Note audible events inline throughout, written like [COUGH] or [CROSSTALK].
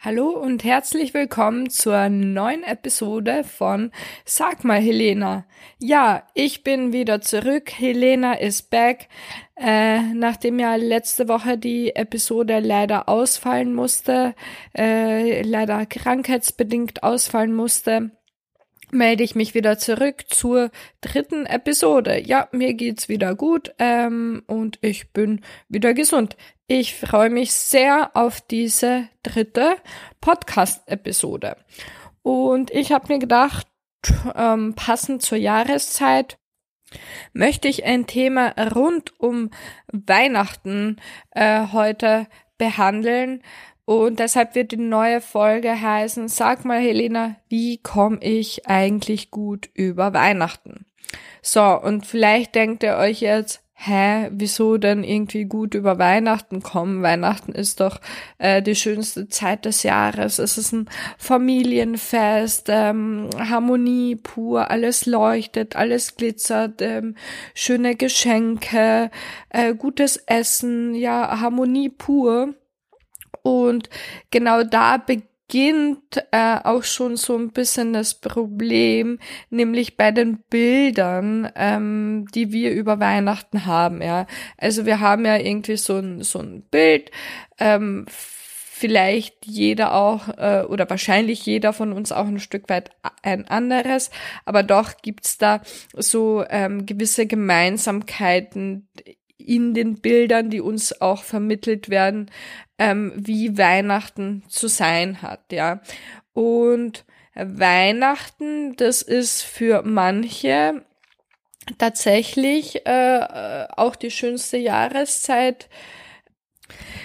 Hallo und herzlich willkommen zur neuen Episode von Sag mal Helena. Ja, ich bin wieder zurück. Helena ist back. Äh, nachdem ja letzte Woche die Episode leider ausfallen musste, äh, leider krankheitsbedingt ausfallen musste, melde ich mich wieder zurück zur dritten Episode. Ja, mir geht's wieder gut ähm, und ich bin wieder gesund. Ich freue mich sehr auf diese dritte Podcast-Episode. Und ich habe mir gedacht, ähm, passend zur Jahreszeit möchte ich ein Thema rund um Weihnachten äh, heute behandeln, und deshalb wird die neue Folge heißen, sag mal Helena, wie komme ich eigentlich gut über Weihnachten? So, und vielleicht denkt ihr euch jetzt, hä, wieso denn irgendwie gut über Weihnachten kommen? Weihnachten ist doch äh, die schönste Zeit des Jahres. Es ist ein Familienfest, ähm, Harmonie pur, alles leuchtet, alles glitzert, ähm, schöne Geschenke, äh, gutes Essen, ja, Harmonie pur. Und genau da beginnt äh, auch schon so ein bisschen das Problem, nämlich bei den Bildern, ähm, die wir über Weihnachten haben. Ja, also wir haben ja irgendwie so ein so ein Bild. Ähm, vielleicht jeder auch äh, oder wahrscheinlich jeder von uns auch ein Stück weit ein anderes, aber doch gibt's da so ähm, gewisse Gemeinsamkeiten in den Bildern, die uns auch vermittelt werden, ähm, wie Weihnachten zu sein hat, ja. Und Weihnachten, das ist für manche tatsächlich äh, äh auch die schönste Jahreszeit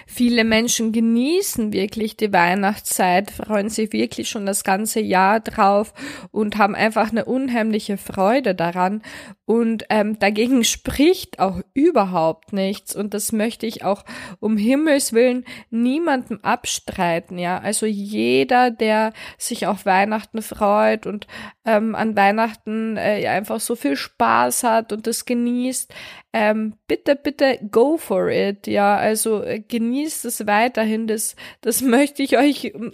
Viele Menschen genießen wirklich die Weihnachtszeit, freuen sich wirklich schon das ganze Jahr drauf und haben einfach eine unheimliche Freude daran. Und ähm, dagegen spricht auch überhaupt nichts. Und das möchte ich auch um Himmels willen niemandem abstreiten. Ja, also jeder, der sich auf Weihnachten freut und ähm, an Weihnachten äh, einfach so viel Spaß hat und das genießt, ähm, bitte, bitte go for it. Ja, also äh, genießt es weiterhin. Das, das möchte ich euch mm,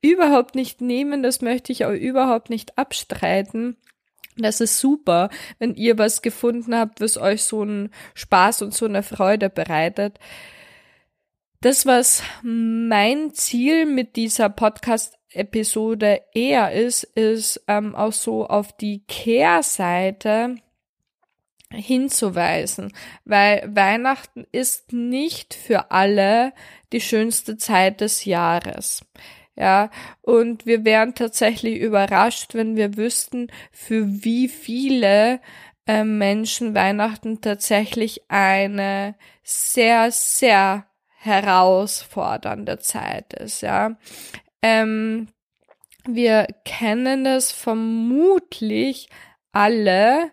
überhaupt nicht nehmen, das möchte ich euch überhaupt nicht abstreiten. Das ist super, wenn ihr was gefunden habt, was euch so einen Spaß und so eine Freude bereitet. Das, was mein Ziel mit dieser Podcast-Episode eher ist, ist ähm, auch so auf die Kehrseite hinzuweisen, weil Weihnachten ist nicht für alle die schönste Zeit des Jahres. Ja, und wir wären tatsächlich überrascht, wenn wir wüssten, für wie viele äh, Menschen Weihnachten tatsächlich eine sehr, sehr herausfordernde Zeit ist, ja. Ähm, wir kennen das vermutlich alle,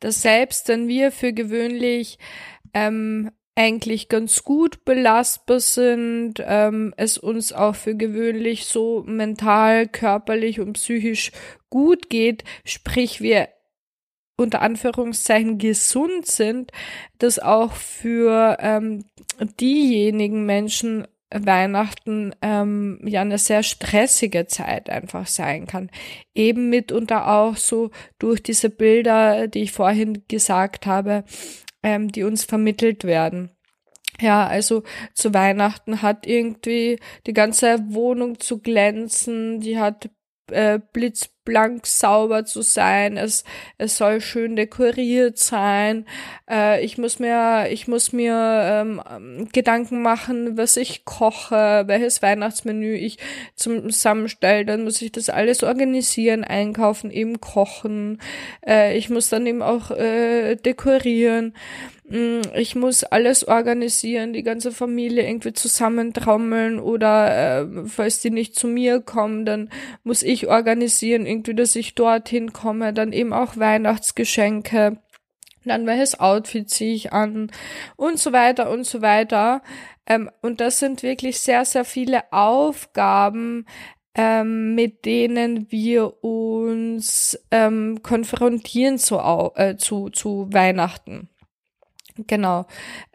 dass selbst wenn wir für gewöhnlich ähm, eigentlich ganz gut belastbar sind, ähm, es uns auch für gewöhnlich so mental, körperlich und psychisch gut geht, sprich wir unter Anführungszeichen gesund sind, dass auch für ähm, diejenigen Menschen Weihnachten ähm, ja eine sehr stressige Zeit einfach sein kann. Eben mitunter auch so durch diese Bilder, die ich vorhin gesagt habe, ähm, die uns vermittelt werden. Ja, also zu Weihnachten hat irgendwie die ganze Wohnung zu glänzen, die hat äh, blitzblank sauber zu sein. Es, es soll schön dekoriert sein. Äh, ich muss mir, ich muss mir ähm, Gedanken machen, was ich koche, welches Weihnachtsmenü ich zusammenstelle. Dann muss ich das alles organisieren, einkaufen, eben kochen. Äh, ich muss dann eben auch äh, dekorieren. Mm, ich muss alles organisieren, die ganze Familie irgendwie zusammentrommeln oder äh, falls die nicht zu mir kommen, dann muss ich organisieren, irgendwie, dass ich dorthin komme, dann eben auch Weihnachtsgeschenke, dann welches Outfit ziehe ich an und so weiter und so weiter. Ähm, und das sind wirklich sehr, sehr viele Aufgaben, ähm, mit denen wir uns ähm, konfrontieren zu, äh, zu, zu Weihnachten. Genau.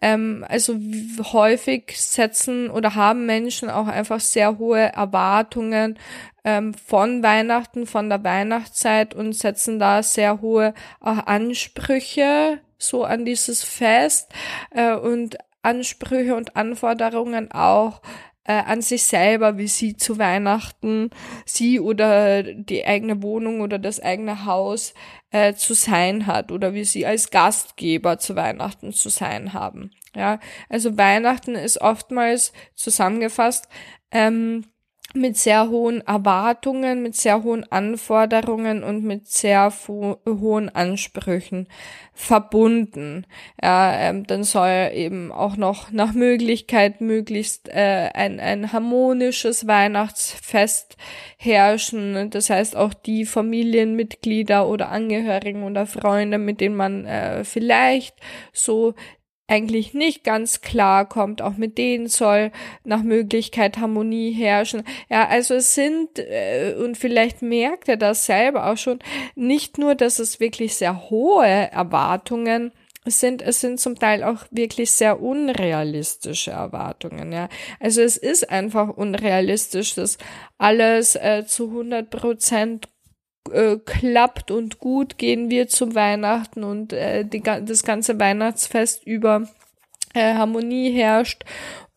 Ähm, also häufig setzen oder haben Menschen auch einfach sehr hohe Erwartungen ähm, von Weihnachten, von der Weihnachtszeit und setzen da sehr hohe auch Ansprüche so an dieses Fest äh, und Ansprüche und Anforderungen auch äh, an sich selber, wie sie zu Weihnachten, sie oder die eigene Wohnung oder das eigene Haus äh, zu sein hat oder wie sie als Gastgeber zu Weihnachten zu sein haben. Ja, also Weihnachten ist oftmals zusammengefasst ähm, mit sehr hohen Erwartungen, mit sehr hohen Anforderungen und mit sehr hohen Ansprüchen verbunden. Ja, ähm, dann soll eben auch noch nach Möglichkeit möglichst äh, ein, ein harmonisches Weihnachtsfest herrschen. Das heißt auch die Familienmitglieder oder Angehörigen oder Freunde, mit denen man äh, vielleicht so eigentlich nicht ganz klar kommt. Auch mit denen soll nach Möglichkeit Harmonie herrschen. Ja, also es sind, äh, und vielleicht merkt er das selber auch schon, nicht nur, dass es wirklich sehr hohe Erwartungen sind, es sind zum Teil auch wirklich sehr unrealistische Erwartungen, ja. Also es ist einfach unrealistisch, dass alles äh, zu 100 Prozent äh, klappt und gut gehen wir zum Weihnachten und äh, die, das ganze Weihnachtsfest über äh, Harmonie herrscht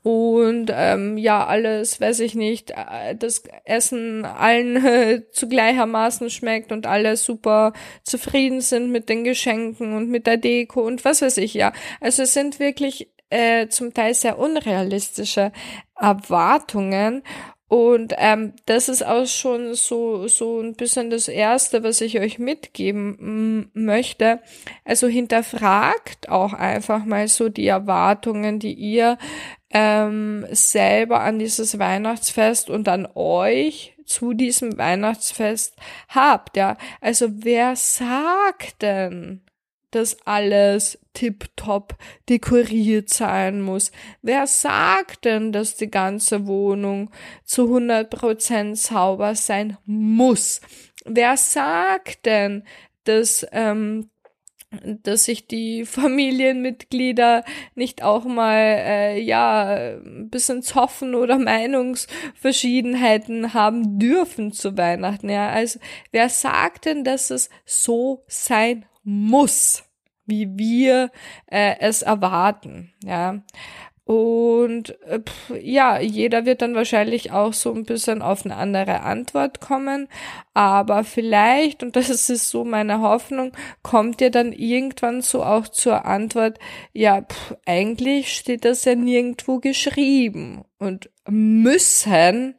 und ähm, ja alles, weiß ich nicht, äh, das Essen allen [LAUGHS] äh, zu gleichermaßen schmeckt und alle super zufrieden sind mit den Geschenken und mit der Deko und was weiß ich ja. Also es sind wirklich äh, zum Teil sehr unrealistische Erwartungen und ähm, das ist auch schon so, so ein bisschen das Erste, was ich euch mitgeben möchte. Also hinterfragt auch einfach mal so die Erwartungen, die ihr ähm, selber an dieses Weihnachtsfest und an euch zu diesem Weihnachtsfest habt. Ja, also wer sagt denn, dass alles tiptop dekoriert sein muss. Wer sagt denn, dass die ganze Wohnung zu 100% sauber sein muss? Wer sagt denn, dass ähm, dass sich die [LAUGHS] Familienmitglieder nicht auch mal äh, ja ein bisschen zoffen oder Meinungsverschiedenheiten haben dürfen zu Weihnachten. Ja, also wer sagt denn, dass es so sein muss, wie wir äh, es erwarten, ja. Und äh, pff, ja, jeder wird dann wahrscheinlich auch so ein bisschen auf eine andere Antwort kommen. Aber vielleicht, und das ist so meine Hoffnung, kommt ihr dann irgendwann so auch zur Antwort, ja, pff, eigentlich steht das ja nirgendwo geschrieben. Und müssen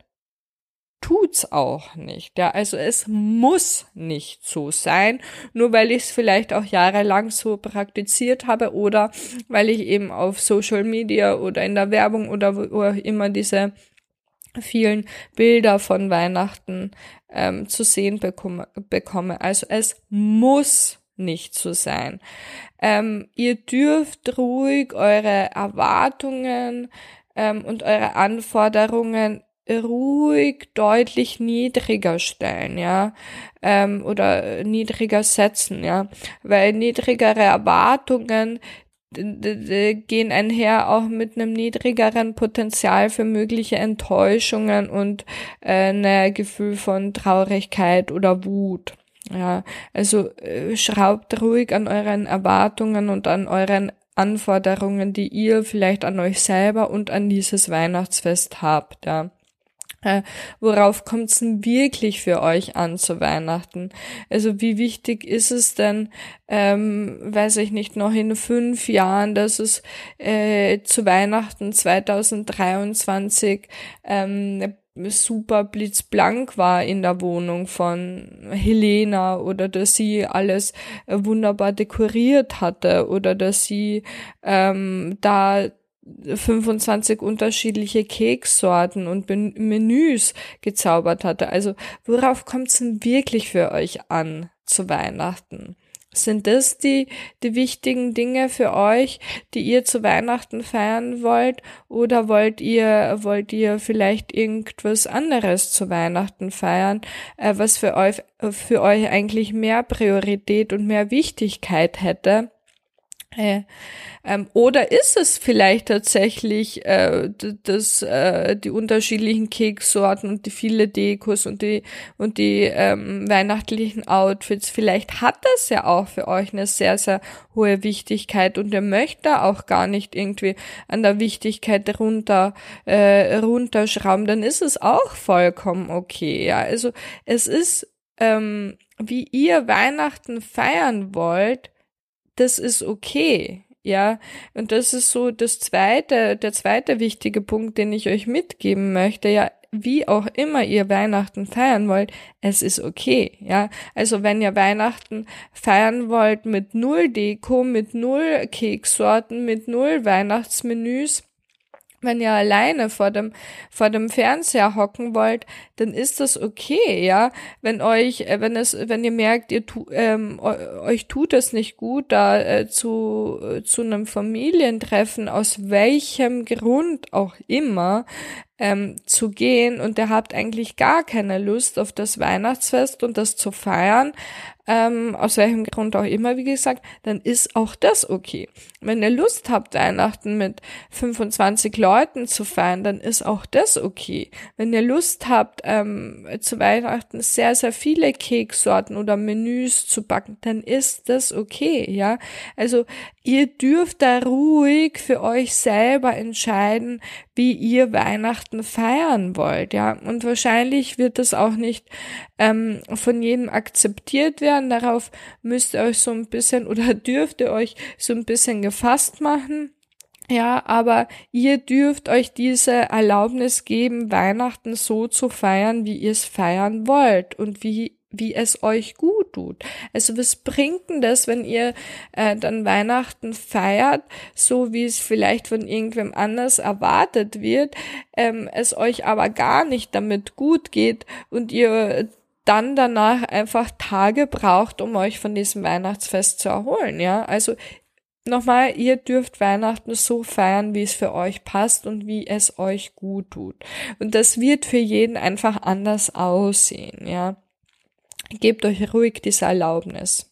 tut's auch nicht. Ja, also es muss nicht so sein, nur weil ich es vielleicht auch jahrelang so praktiziert habe oder weil ich eben auf Social Media oder in der Werbung oder wo auch immer diese vielen Bilder von Weihnachten ähm, zu sehen bekomme, bekomme. Also es muss nicht so sein. Ähm, ihr dürft ruhig eure Erwartungen ähm, und eure Anforderungen ruhig deutlich niedriger stellen, ja, ähm, oder niedriger setzen, ja, weil niedrigere Erwartungen gehen einher auch mit einem niedrigeren Potenzial für mögliche Enttäuschungen und äh, ein Gefühl von Traurigkeit oder Wut. Ja, also äh, schraubt ruhig an euren Erwartungen und an euren Anforderungen, die ihr vielleicht an euch selber und an dieses Weihnachtsfest habt, ja. Äh, worauf kommt es denn wirklich für euch an zu Weihnachten? Also wie wichtig ist es denn, ähm, weiß ich nicht, noch in fünf Jahren, dass es äh, zu Weihnachten 2023 ähm, super blitzblank war in der Wohnung von Helena oder dass sie alles äh, wunderbar dekoriert hatte oder dass sie ähm, da 25 unterschiedliche Kekssorten und Menüs gezaubert hatte. Also worauf kommt es denn wirklich für euch an zu Weihnachten? Sind das die, die wichtigen Dinge für euch, die ihr zu Weihnachten feiern wollt? Oder wollt ihr, wollt ihr vielleicht irgendwas anderes zu Weihnachten feiern, äh, was für euch, für euch eigentlich mehr Priorität und mehr Wichtigkeit hätte? Äh, ähm, oder ist es vielleicht tatsächlich äh, das, äh, die unterschiedlichen Keksorten und die viele Dekos und die und die ähm, weihnachtlichen Outfits? Vielleicht hat das ja auch für euch eine sehr sehr hohe Wichtigkeit und ihr möchtet auch gar nicht irgendwie an der Wichtigkeit runter äh, runterschrauben. Dann ist es auch vollkommen okay. Ja, also es ist ähm, wie ihr Weihnachten feiern wollt das ist okay. Ja, und das ist so das zweite, der zweite wichtige Punkt, den ich euch mitgeben möchte. Ja, wie auch immer ihr Weihnachten feiern wollt, es ist okay, ja. Also wenn ihr Weihnachten feiern wollt mit null Deko, mit null Keksorten, mit null Weihnachtsmenüs, wenn ihr alleine vor dem, vor dem Fernseher hocken wollt, dann ist das okay, ja. Wenn euch, äh, wenn es, wenn ihr merkt, ihr tu, ähm, euch tut es nicht gut, da äh, zu, äh, zu einem Familientreffen, aus welchem Grund auch immer, ähm, zu gehen und ihr habt eigentlich gar keine Lust auf das Weihnachtsfest und das zu feiern, ähm, aus welchem Grund auch immer, wie gesagt, dann ist auch das okay. Wenn ihr Lust habt, Weihnachten mit 25 Leuten zu feiern, dann ist auch das okay. Wenn ihr Lust habt, ähm, zu Weihnachten sehr, sehr viele Keksorten oder Menüs zu backen, dann ist das okay, ja. Also ihr dürft da ruhig für euch selber entscheiden, wie ihr Weihnachten feiern wollt, ja. Und wahrscheinlich wird das auch nicht ähm, von jedem akzeptiert werden. Darauf müsst ihr euch so ein bisschen oder [LAUGHS] dürft ihr euch so ein bisschen gefasst machen. Ja, aber ihr dürft euch diese Erlaubnis geben, Weihnachten so zu feiern, wie ihr es feiern wollt und wie wie es euch gut tut. Also was bringt denn das, wenn ihr äh, dann Weihnachten feiert, so wie es vielleicht von irgendwem anders erwartet wird, ähm, es euch aber gar nicht damit gut geht und ihr dann danach einfach Tage braucht, um euch von diesem Weihnachtsfest zu erholen, ja? Also nochmal, ihr dürft Weihnachten so feiern, wie es für euch passt und wie es euch gut tut. Und das wird für jeden einfach anders aussehen, ja? Gebt euch ruhig diese Erlaubnis.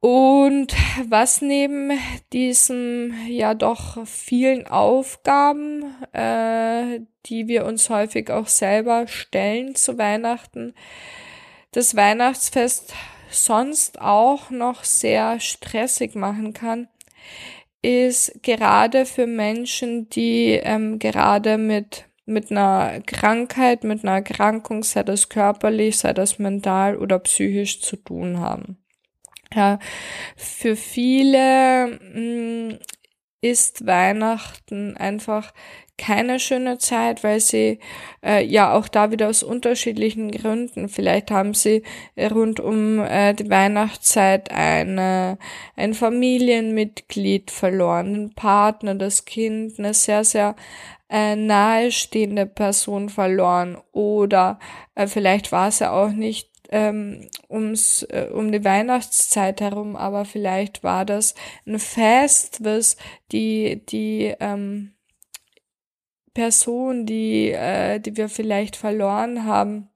Und was neben diesen ja doch vielen Aufgaben, äh, die wir uns häufig auch selber stellen zu Weihnachten, das Weihnachtsfest sonst auch noch sehr stressig machen kann, ist gerade für Menschen, die ähm, gerade mit mit einer Krankheit, mit einer Erkrankung, sei das körperlich, sei das mental oder psychisch zu tun haben. Ja, für viele mh, mm, ist Weihnachten einfach keine schöne Zeit, weil sie äh, ja auch da wieder aus unterschiedlichen Gründen, vielleicht haben sie rund um äh, die Weihnachtszeit eine, ein Familienmitglied verloren, einen Partner, das Kind, eine sehr, sehr äh, nahestehende Person verloren oder äh, vielleicht war es ja auch nicht ähm, ums, äh, um die Weihnachtszeit herum, aber vielleicht war das ein Fest, was die, die ähm, Person, die, äh, die wir vielleicht verloren haben,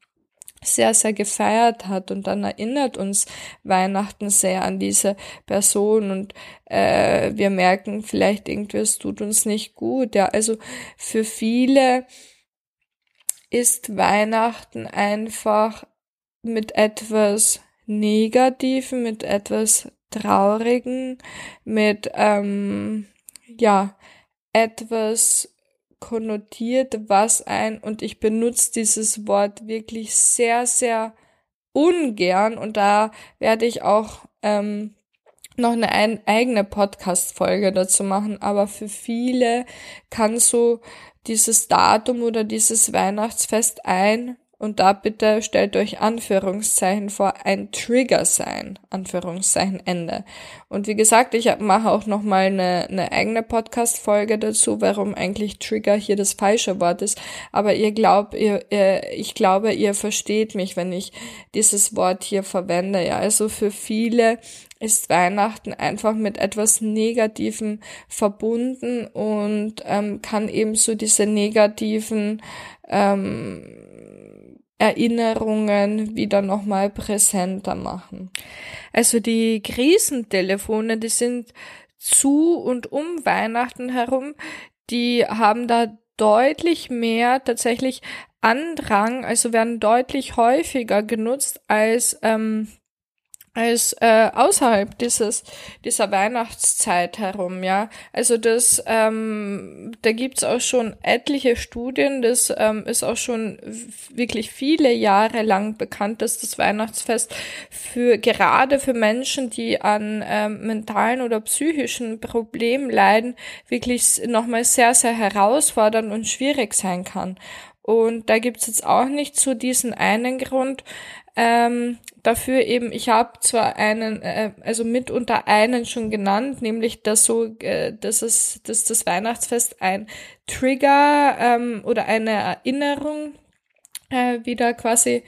sehr, sehr gefeiert hat und dann erinnert uns Weihnachten sehr an diese Person und äh, wir merken vielleicht irgendwie, es tut uns nicht gut. Ja, also für viele ist Weihnachten einfach mit etwas Negativen, mit etwas Traurigen, mit ähm, ja etwas konnotiert, was ein, und ich benutze dieses Wort wirklich sehr, sehr ungern. Und da werde ich auch ähm, noch eine ein, eigene Podcast-Folge dazu machen, aber für viele kann so dieses Datum oder dieses Weihnachtsfest ein und da bitte stellt euch Anführungszeichen vor, ein Trigger sein, Anführungszeichen Ende. Und wie gesagt, ich mache auch nochmal eine, eine eigene Podcast-Folge dazu, warum eigentlich Trigger hier das falsche Wort ist. Aber ihr glaubt, ihr, ihr, ich glaube, ihr versteht mich, wenn ich dieses Wort hier verwende. Ja, also für viele ist Weihnachten einfach mit etwas Negativem verbunden und ähm, kann eben so diese negativen ähm, Erinnerungen wieder nochmal präsenter machen. Also die Krisentelefone, die sind zu und um Weihnachten herum, die haben da deutlich mehr tatsächlich Andrang, also werden deutlich häufiger genutzt als ähm, als äh, außerhalb dieses dieser Weihnachtszeit herum, ja. Also das, ähm, da gibt's auch schon etliche Studien. Das ähm, ist auch schon wirklich viele Jahre lang bekannt, dass das Weihnachtsfest für gerade für Menschen, die an ähm, mentalen oder psychischen Problemen leiden, wirklich nochmal sehr sehr herausfordernd und schwierig sein kann. Und da gibt's jetzt auch nicht so diesen einen Grund, ähm, dafür eben, ich habe zwar einen, äh, also mitunter einen schon genannt, nämlich dass so, äh, dass es, dass das Weihnachtsfest ein Trigger ähm, oder eine Erinnerung äh, wieder quasi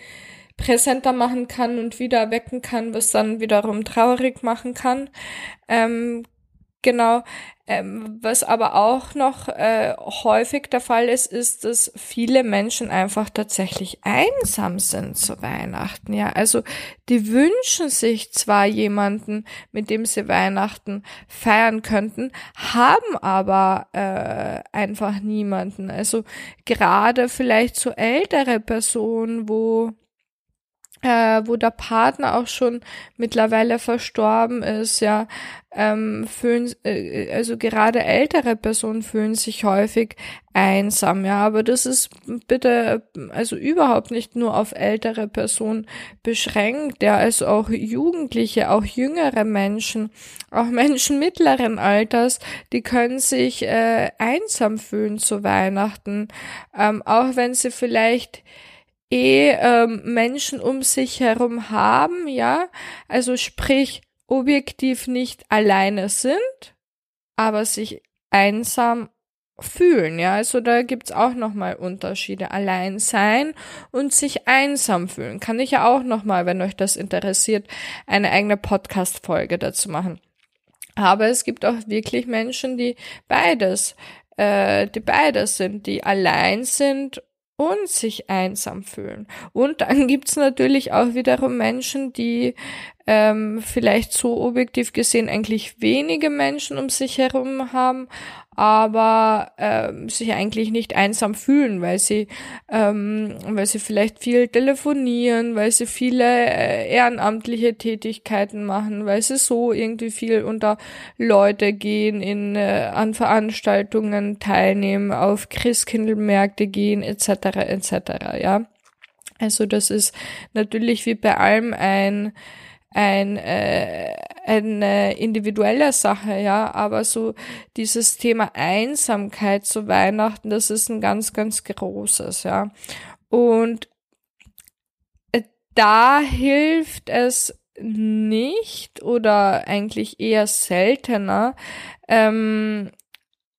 präsenter machen kann und wieder wecken kann, was dann wiederum traurig machen kann. Ähm, Genau. Ähm, was aber auch noch äh, häufig der Fall ist, ist, dass viele Menschen einfach tatsächlich einsam sind zu Weihnachten. Ja, also die wünschen sich zwar jemanden, mit dem sie Weihnachten feiern könnten, haben aber äh, einfach niemanden. Also gerade vielleicht so ältere Personen, wo äh, wo der Partner auch schon mittlerweile verstorben ist, ja, ähm, fühlen, äh, also gerade ältere Personen fühlen sich häufig einsam, ja, aber das ist bitte, also überhaupt nicht nur auf ältere Personen beschränkt, ja, also auch Jugendliche, auch jüngere Menschen, auch Menschen mittleren Alters, die können sich äh, einsam fühlen zu Weihnachten, ähm, auch wenn sie vielleicht eh ähm, Menschen um sich herum haben, ja, also sprich objektiv nicht alleine sind, aber sich einsam fühlen, ja, also da gibt's auch nochmal Unterschiede. Allein sein und sich einsam fühlen. Kann ich ja auch nochmal, wenn euch das interessiert, eine eigene Podcast-Folge dazu machen. Aber es gibt auch wirklich Menschen, die beides, äh, die beides sind, die allein sind und sich einsam fühlen. Und dann gibt's natürlich auch wiederum Menschen, die ähm, vielleicht so objektiv gesehen eigentlich wenige Menschen um sich herum haben, aber ähm, sich eigentlich nicht einsam fühlen, weil sie, ähm, weil sie vielleicht viel telefonieren, weil sie viele äh, ehrenamtliche Tätigkeiten machen, weil sie so irgendwie viel unter Leute gehen, in äh, an Veranstaltungen teilnehmen, auf Christkindlmärkte gehen, etc. etc. Ja, also das ist natürlich wie bei allem ein ein äh, eine individuelle Sache, ja, aber so dieses Thema Einsamkeit zu Weihnachten, das ist ein ganz, ganz großes, ja. Und äh, da hilft es nicht oder eigentlich eher seltener, ähm,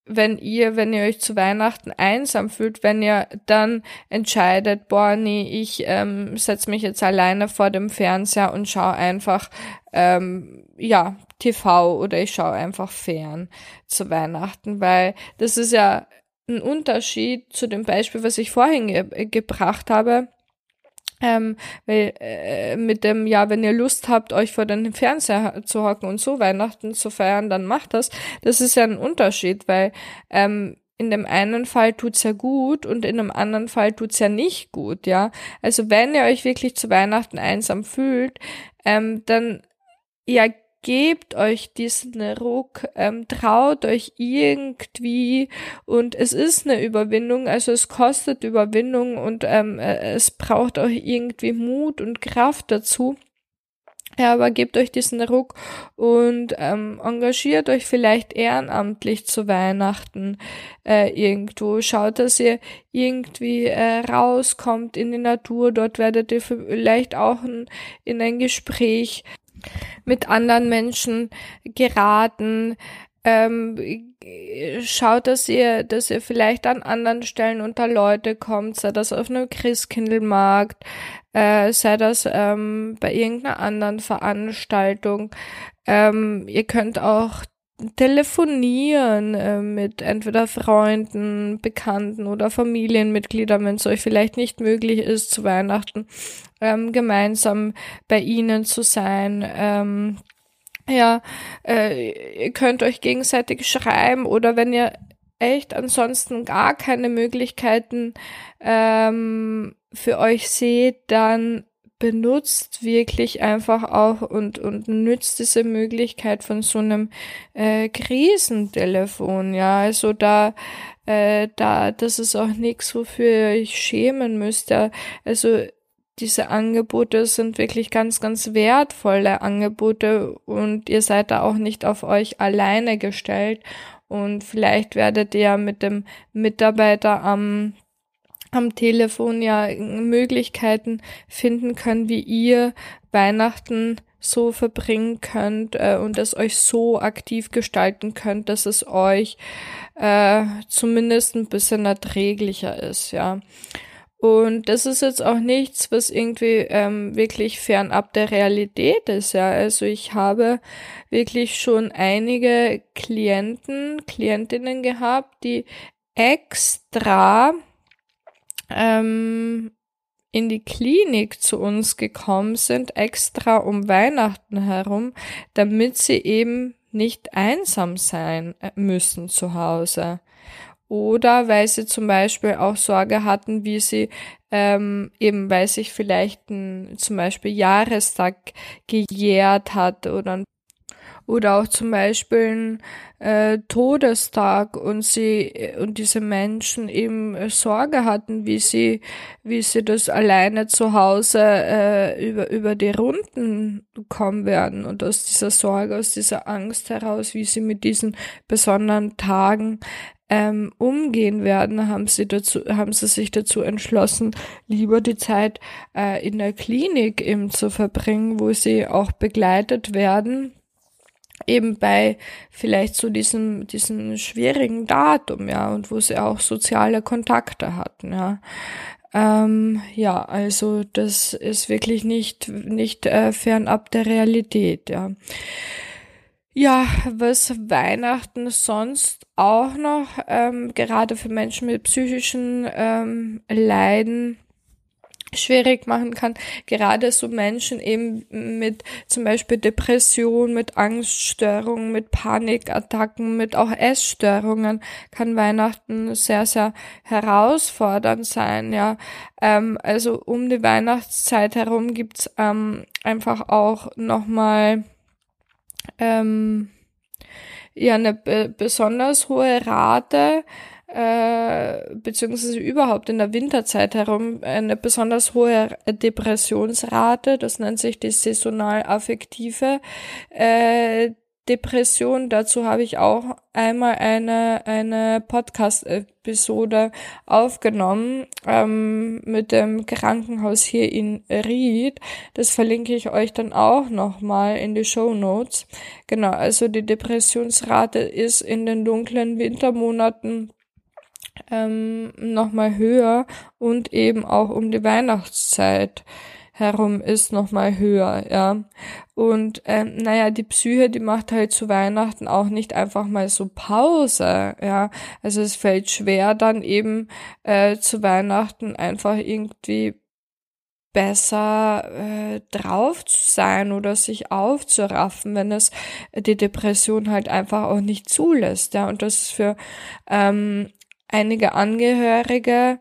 wenn ihr, wenn ihr euch zu Weihnachten einsam fühlt, wenn ihr dann entscheidet, boah, nee, ich ähm, setze mich jetzt alleine vor dem Fernseher und schaue einfach, ähm, ja, TV oder ich schaue einfach fern zu Weihnachten, weil das ist ja ein Unterschied zu dem Beispiel, was ich vorhin ge gebracht habe ähm, weil äh, mit dem, ja, wenn ihr Lust habt, euch vor den Fernseher zu hocken und so Weihnachten zu feiern, dann macht das. Das ist ja ein Unterschied, weil ähm, in dem einen Fall tut's ja gut und in dem anderen Fall tut's ja nicht gut, ja. Also wenn ihr euch wirklich zu Weihnachten einsam fühlt, ähm, dann ja gebt euch diesen Ruck, ähm, traut euch irgendwie und es ist eine Überwindung, also es kostet Überwindung und ähm, äh, es braucht euch irgendwie Mut und Kraft dazu. Ja, aber gebt euch diesen Ruck und ähm, engagiert euch vielleicht ehrenamtlich zu Weihnachten äh, irgendwo. Schaut, dass ihr irgendwie äh, rauskommt in die Natur. Dort werdet ihr vielleicht auch in, in ein Gespräch mit anderen Menschen geraten. Ähm, schaut, dass ihr, dass ihr vielleicht an anderen Stellen unter Leute kommt, sei das auf einem Christkindlmarkt, äh, sei das ähm, bei irgendeiner anderen Veranstaltung. Ähm, ihr könnt auch telefonieren äh, mit entweder Freunden, Bekannten oder Familienmitgliedern, wenn es euch vielleicht nicht möglich ist, zu Weihnachten ähm, gemeinsam bei ihnen zu sein. Ähm, ja, äh, ihr könnt euch gegenseitig schreiben oder wenn ihr echt ansonsten gar keine Möglichkeiten ähm, für euch seht, dann benutzt wirklich einfach auch und, und nützt diese Möglichkeit von so einem äh, Krisentelefon, ja. Also da, äh, da, das ist auch nichts, wofür euch schämen müsst. Ja. Also diese Angebote sind wirklich ganz, ganz wertvolle Angebote und ihr seid da auch nicht auf euch alleine gestellt. Und vielleicht werdet ihr mit dem Mitarbeiter am am Telefon ja Möglichkeiten finden können, wie ihr Weihnachten so verbringen könnt äh, und es euch so aktiv gestalten könnt, dass es euch äh, zumindest ein bisschen erträglicher ist, ja. Und das ist jetzt auch nichts, was irgendwie ähm, wirklich fernab der Realität ist, ja. Also ich habe wirklich schon einige Klienten, Klientinnen gehabt, die extra ähm, in die Klinik zu uns gekommen sind, extra um Weihnachten herum, damit sie eben nicht einsam sein äh, müssen zu Hause. Oder weil sie zum Beispiel auch Sorge hatten, wie sie ähm, eben, weil sich vielleicht ein zum Beispiel Jahrestag gejährt hat oder ein oder auch zum Beispiel ein äh, Todestag und sie und diese Menschen eben äh, Sorge hatten, wie sie wie sie das alleine zu Hause äh, über über die Runden kommen werden. Und aus dieser Sorge, aus dieser Angst heraus, wie sie mit diesen besonderen Tagen ähm, umgehen werden, haben sie dazu, haben sie sich dazu entschlossen, lieber die Zeit äh, in der Klinik eben zu verbringen, wo sie auch begleitet werden eben bei vielleicht so diesem, diesem schwierigen Datum, ja, und wo sie auch soziale Kontakte hatten, ja. Ähm, ja, also das ist wirklich nicht, nicht äh, fernab der Realität, ja. Ja, was Weihnachten sonst auch noch, ähm, gerade für Menschen mit psychischen ähm, Leiden, schwierig machen kann. Gerade so Menschen eben mit zum Beispiel Depression, mit Angststörungen, mit Panikattacken, mit auch Essstörungen kann Weihnachten sehr, sehr herausfordernd sein, ja. Ähm, also um die Weihnachtszeit herum gibt's ähm, einfach auch nochmal ähm, ja eine besonders hohe Rate äh, beziehungsweise überhaupt in der Winterzeit herum eine besonders hohe Depressionsrate. Das nennt sich die saisonal affektive äh, Depression. Dazu habe ich auch einmal eine, eine Podcast-Episode aufgenommen ähm, mit dem Krankenhaus hier in Ried. Das verlinke ich euch dann auch nochmal in die Show Notes. Genau, also die Depressionsrate ist in den dunklen Wintermonaten ähm, nochmal höher und eben auch um die Weihnachtszeit herum ist nochmal höher, ja. Und ähm, naja, die Psyche, die macht halt zu Weihnachten auch nicht einfach mal so Pause, ja. Also es fällt schwer, dann eben äh, zu Weihnachten einfach irgendwie besser äh, drauf zu sein oder sich aufzuraffen, wenn es die Depression halt einfach auch nicht zulässt, ja. Und das ist für ähm, einige Angehörige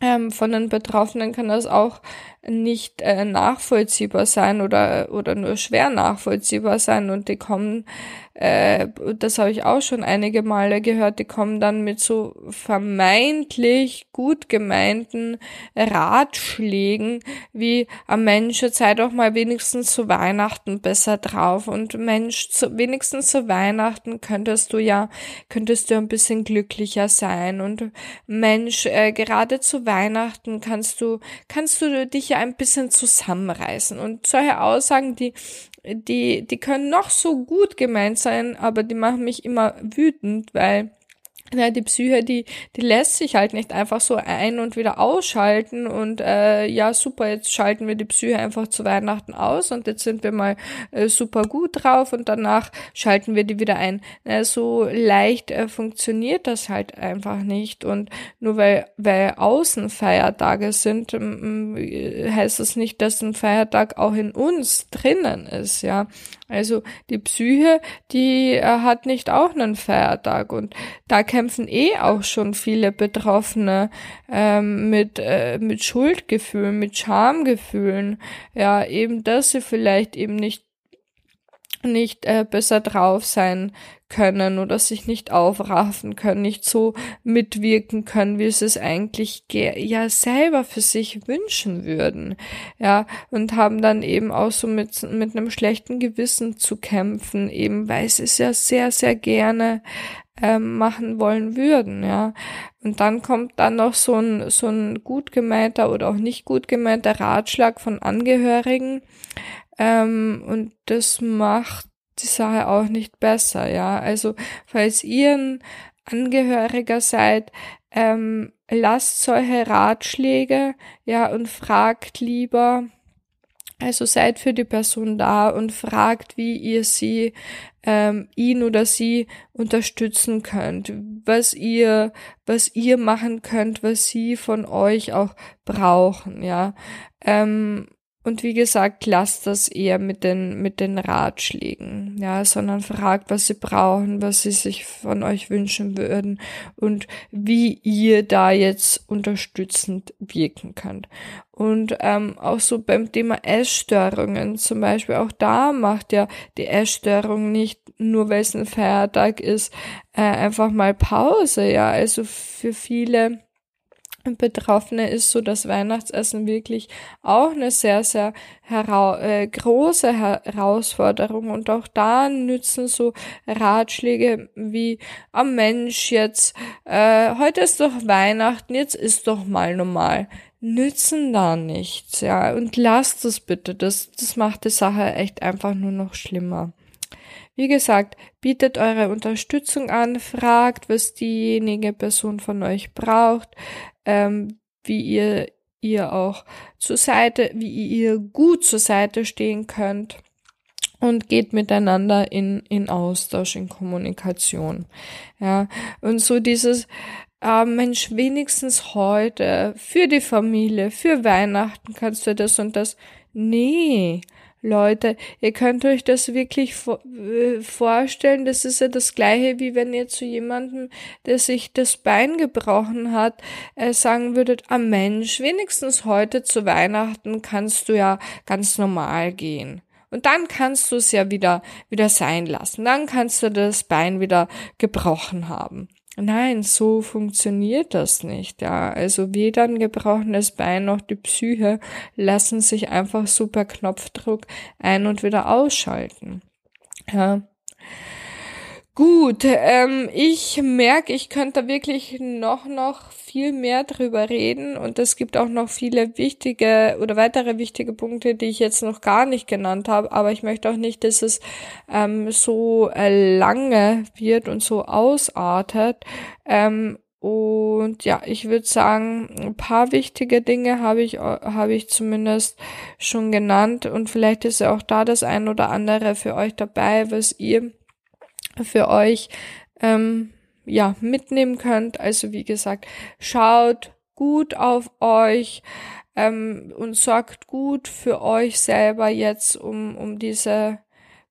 ähm, von den Betroffenen kann das auch nicht äh, nachvollziehbar sein oder oder nur schwer nachvollziehbar sein und die kommen äh, das habe ich auch schon einige Male gehört, die kommen dann mit so vermeintlich gut gemeinten Ratschlägen wie am Mensch, sei doch mal wenigstens zu Weihnachten besser drauf. Und Mensch, zu, wenigstens zu Weihnachten könntest du ja, könntest du ein bisschen glücklicher sein. Und Mensch, äh, gerade zu Weihnachten kannst du, kannst du dich ja ein bisschen zusammenreißen. Und solche Aussagen, die die, die können noch so gut gemeint sein, aber die machen mich immer wütend, weil ja, die Psyche, die, die lässt sich halt nicht einfach so ein- und wieder ausschalten und äh, ja, super, jetzt schalten wir die Psyche einfach zu Weihnachten aus und jetzt sind wir mal äh, super gut drauf und danach schalten wir die wieder ein. Äh, so leicht äh, funktioniert das halt einfach nicht und nur weil, weil außen Feiertage sind, heißt das nicht, dass ein Feiertag auch in uns drinnen ist, ja. Also die Psyche, die äh, hat nicht auch einen Feiertag und da kämpfen eh auch schon viele Betroffene ähm, mit äh, mit Schuldgefühlen, mit Schamgefühlen, ja eben, dass sie vielleicht eben nicht nicht äh, besser drauf sein können oder sich nicht aufraffen können, nicht so mitwirken können, wie sie es eigentlich ja selber für sich wünschen würden. Ja, und haben dann eben auch so mit, mit einem schlechten Gewissen zu kämpfen, eben weil sie es ja sehr, sehr gerne ähm, machen wollen würden, ja. Und dann kommt dann noch so ein, so ein gut gemeinter oder auch nicht gut gemeinter Ratschlag von Angehörigen, ähm, und das macht die Sache auch nicht besser, ja. Also, falls ihr ein Angehöriger seid, ähm, lasst solche Ratschläge, ja, und fragt lieber, also seid für die Person da und fragt, wie ihr sie, ähm, ihn oder sie unterstützen könnt, was ihr, was ihr machen könnt, was sie von euch auch brauchen, ja. Ähm, und wie gesagt, lasst das eher mit den, mit den Ratschlägen, ja, sondern fragt, was sie brauchen, was sie sich von euch wünschen würden und wie ihr da jetzt unterstützend wirken könnt. Und ähm, auch so beim Thema Essstörungen zum Beispiel, auch da macht ja die Essstörung nicht nur, weil es ein Feiertag ist, äh, einfach mal Pause, ja. Also für viele Betroffene ist so das Weihnachtsessen wirklich auch eine sehr, sehr hera äh, große Herausforderung. Und auch da nützen so Ratschläge wie, am oh Mensch, jetzt, äh, heute ist doch Weihnachten, jetzt ist doch mal normal. Nützen da nichts, ja. Und lasst es bitte. Das, das macht die Sache echt einfach nur noch schlimmer. Wie gesagt, bietet eure Unterstützung an, fragt, was diejenige Person von euch braucht, ähm, wie ihr ihr auch zur Seite, wie ihr gut zur Seite stehen könnt und geht miteinander in, in Austausch, in Kommunikation. Ja, und so dieses, äh, Mensch, wenigstens heute für die Familie, für Weihnachten kannst du das und das. Nee, Leute, ihr könnt euch das wirklich äh, vorstellen, das ist ja das gleiche, wie wenn ihr zu jemandem, der sich das Bein gebrochen hat, äh, sagen würdet, ah Mensch, wenigstens heute zu Weihnachten kannst du ja ganz normal gehen. Und dann kannst du es ja wieder, wieder sein lassen. Dann kannst du das Bein wieder gebrochen haben. Nein, so funktioniert das nicht, ja. Also weder ein gebrochenes Bein noch die Psyche lassen sich einfach super Knopfdruck ein- und wieder ausschalten. Ja. Gut, ähm, ich merke, ich könnte wirklich noch, noch viel mehr drüber reden und es gibt auch noch viele wichtige oder weitere wichtige Punkte, die ich jetzt noch gar nicht genannt habe, aber ich möchte auch nicht, dass es ähm, so äh, lange wird und so ausartet. Ähm, und ja, ich würde sagen, ein paar wichtige Dinge habe ich, habe ich zumindest schon genannt und vielleicht ist ja auch da das ein oder andere für euch dabei, was ihr für euch ähm, ja mitnehmen könnt. Also wie gesagt, schaut gut auf euch ähm, und sorgt gut für euch selber jetzt um um diese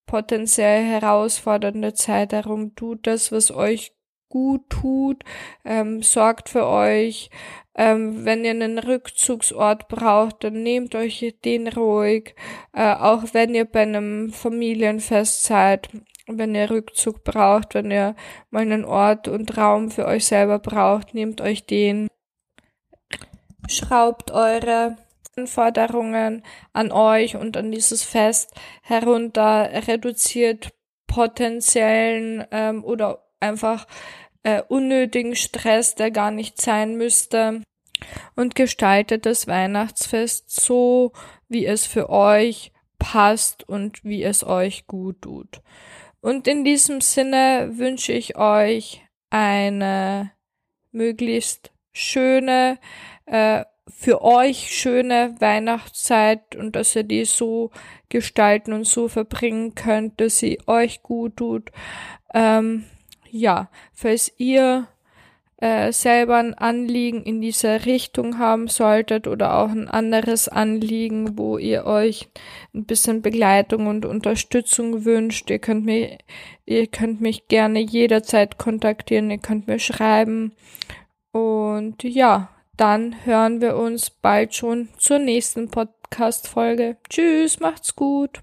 potenziell herausfordernde Zeit herum. Tut das, was euch gut tut, ähm, sorgt für euch. Ähm, wenn ihr einen Rückzugsort braucht, dann nehmt euch den ruhig. Äh, auch wenn ihr bei einem Familienfest seid, wenn ihr Rückzug braucht, wenn ihr mal einen Ort und Raum für euch selber braucht, nehmt euch den. Schraubt eure Anforderungen an euch und an dieses Fest herunter, reduziert potenziellen ähm, oder einfach äh, unnötigen Stress, der gar nicht sein müsste und gestaltet das Weihnachtsfest so, wie es für euch passt und wie es euch gut tut. Und in diesem Sinne wünsche ich euch eine möglichst schöne, äh, für euch schöne Weihnachtszeit und dass ihr die so gestalten und so verbringen könnt, dass sie euch gut tut. Ähm, ja, falls ihr äh, selber ein Anliegen in dieser Richtung haben solltet oder auch ein anderes Anliegen, wo ihr euch ein bisschen Begleitung und Unterstützung wünscht, ihr könnt mir, ihr könnt mich gerne jederzeit kontaktieren, ihr könnt mir schreiben und ja, dann hören wir uns bald schon zur nächsten Podcast-Folge. Tschüss, macht's gut.